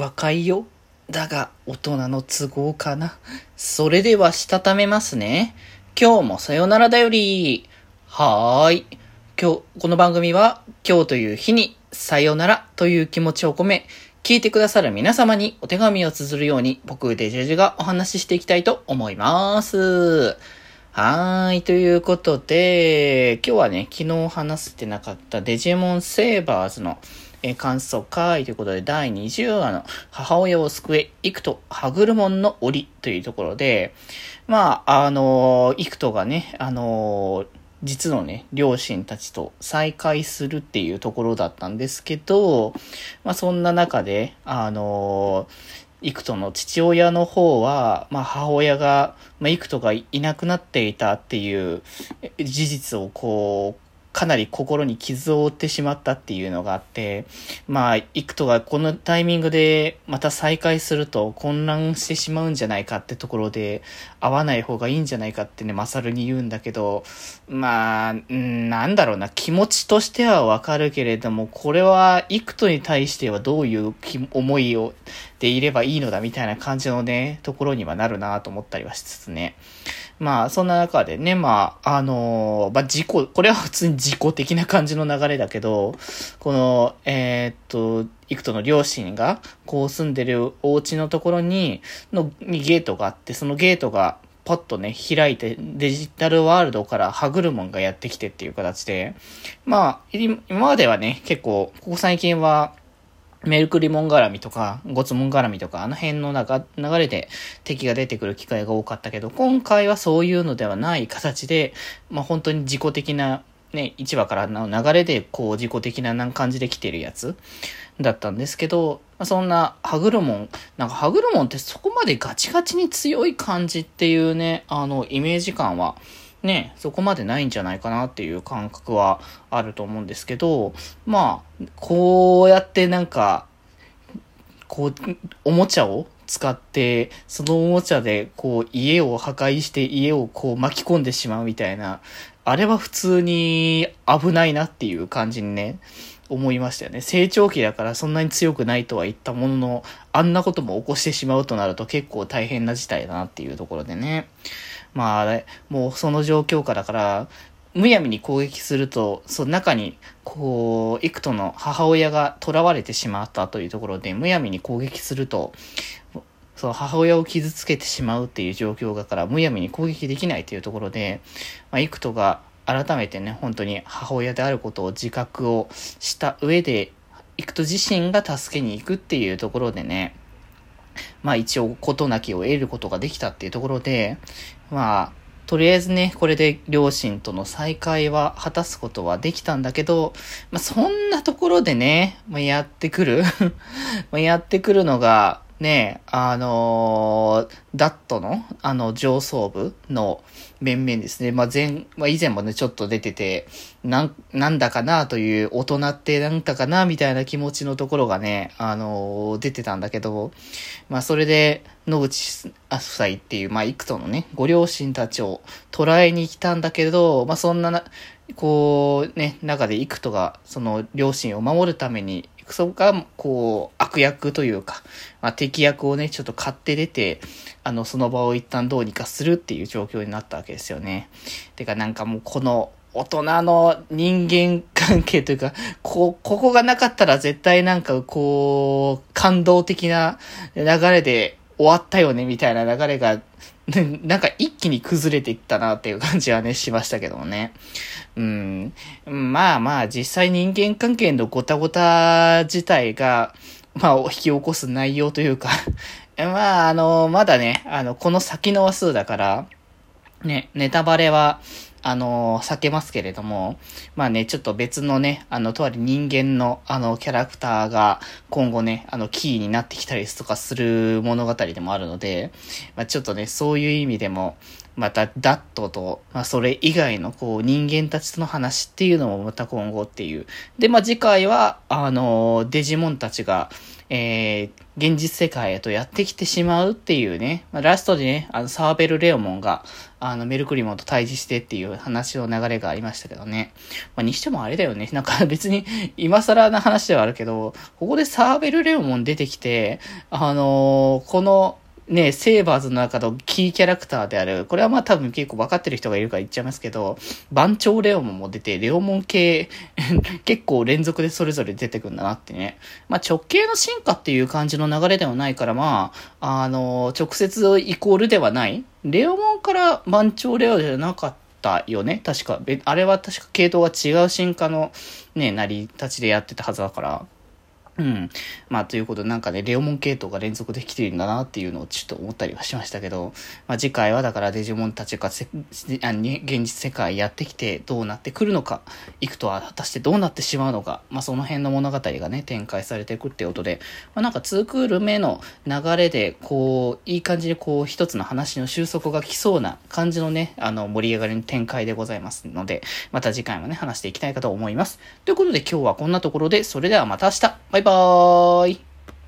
若いよ。だが、大人の都合かな。それでは、したためますね。今日もさよならだより。はーい。今日、この番組は、今日という日に、さよならという気持ちを込め、聞いてくださる皆様にお手紙を綴るように、僕、デジェジがお話ししていきたいと思います。はーい。ということで、今日はね、昨日話せてなかったデジモンセーバーズのえ感想会ということで、第20話の母親を救え、幾と歯車の檻というところで、まあ、あの、幾とがね、あの、実のね、両親たちと再会するっていうところだったんですけど、まあそんな中で、あの、幾との父親の方は、まあ母親が、まあ幾とがいなくなっていたっていう事実をこう、かなり心に傷を負ってしまったっていうのがあって、まあ、イクトがこのタイミングでまた再会すると混乱してしまうんじゃないかってところで、会わない方がいいんじゃないかってね、マサルに言うんだけど、まあ、なんだろうな、気持ちとしてはわかるけれども、これはイクトに対してはどういう思いをでいればいいのだみたいな感じのね、ところにはなるなと思ったりはしつつね。まあ、そんな中でね、まあ、あのー、まあ、事故、これは普通に事故的な感じの流れだけど、この、えー、っと、幾との両親が、こう住んでるお家のところに、の、にゲートがあって、そのゲートが、パッとね、開いて、デジタルワールドから歯車がやってきてっていう形で、まあ、今まではね、結構、ここ最近は、メルクリモン絡みとか、ゴツモン絡みとか、あの辺の流れで敵が出てくる機会が多かったけど、今回はそういうのではない形で、まあ本当に自己的な、ね、市場からの流れで、こう自己的な感じで来てるやつだったんですけど、そんなハグルモン、なんかハグルモンってそこまでガチガチに強い感じっていうね、あの、イメージ感は、ね、そこまでないんじゃないかなっていう感覚はあると思うんですけど、まあ、こうやってなんか、こう、おもちゃを使って、そのおもちゃで、こう、家を破壊して家をこう巻き込んでしまうみたいな、あれは普通に危ないなっていう感じにね、思いましたよね。成長期だからそんなに強くないとは言ったものの、あんなことも起こしてしまうとなると結構大変な事態だなっていうところでね。まあ、もうその状況下だから、むやみに攻撃すると、その中に、こう、幾との母親が囚われてしまったというところで、むやみに攻撃すると、その母親を傷つけてしまうっていう状況だから、むやみに攻撃できないというところで、まあ、幾とが改めてね、本当に母親であることを自覚をした上で、幾と自身が助けに行くっていうところでね、まあ一応事なきを得ることができたっていうところで、まあ、とりあえずね、これで両親との再会は果たすことはできたんだけど、まあそんなところでね、まあ、やってくる。まやってくるのが、ね、あのー、ダットの、あの、上層部の面々ですね。まあ、前、まあ、以前もね、ちょっと出てて、なん、なんだかなという、大人ってなんだかなみたいな気持ちのところがね、あのー、出てたんだけど、まあ、それで、野口夫妻っていう、まあ、幾とのね、ご両親たちを捉えに来たんだけど、まあ、そんなな、こう、ね、中で幾とが、その両親を守るために、そこが、こう、悪役というか、まあ、敵役をね、ちょっと買って出て、あの、その場を一旦どうにかするっていう状況になったわけですよね。てか、なんかもうこの、大人の人間関係というか、こ、ここがなかったら絶対なんかこう、感動的な流れで終わったよね、みたいな流れが、なんか一気に崩れていったなっていう感じはね、しましたけどもね。うん。まあまあ、実際人間関係のごたごた自体が、まあ、引き起こす内容というか まあ、あの、まだね、あの、この先の話数だから、ね、ネタバレは、あの、避けますけれども、まあね、ちょっと別のね、あの、とある人間の、あの、キャラクターが、今後ね、あの、キーになってきたりとかする物語でもあるので、まあちょっとね、そういう意味でも、また、ダットと、まあ、それ以外の、こう、人間たちとの話っていうのもまた今後っていう。で、まあ、次回は、あの、デジモンたちが、えー、現実世界へとやってきてしまうっていうね、まあ、ラストでね、あの、サーベル・レオモンが、あの、メルクリモンと対峙してっていう話の流れがありましたけどね。まあ、にしてもあれだよね。なんか 別に、今更な話ではあるけど、ここでサーベル・レオモン出てきて、あのー、この、ね、セーバーズの中のキーキャラクターである、これはまあ多分結構分かってる人がいるから言っちゃいますけど、番長レオモンも出て、レオモン系 結構連続でそれぞれ出てくんだなってね。まあ直系の進化っていう感じの流れではないから、まあ、あの、直接イコールではない。レオモンから番長レオじゃなかったよね確か。あれは確か系統が違う進化のね、成り立ちでやってたはずだから。うん。まあ、ということで、なんかね、レオモン系統が連続できてるんだなっていうのをちょっと思ったりはしましたけど、まあ、次回はだからデジモンたちがせあ現実世界やってきてどうなってくるのか、行くとは果たしてどうなってしまうのか、まあ、その辺の物語がね、展開されていくっていうことで、まあ、なんか2クール目の流れで、こう、いい感じでこう、一つの話の収束が来そうな感じのね、あの、盛り上がりの展開でございますので、また次回もね、話していきたいかと思います。ということで今日はこんなところで、それではまた明日バイバイーイ。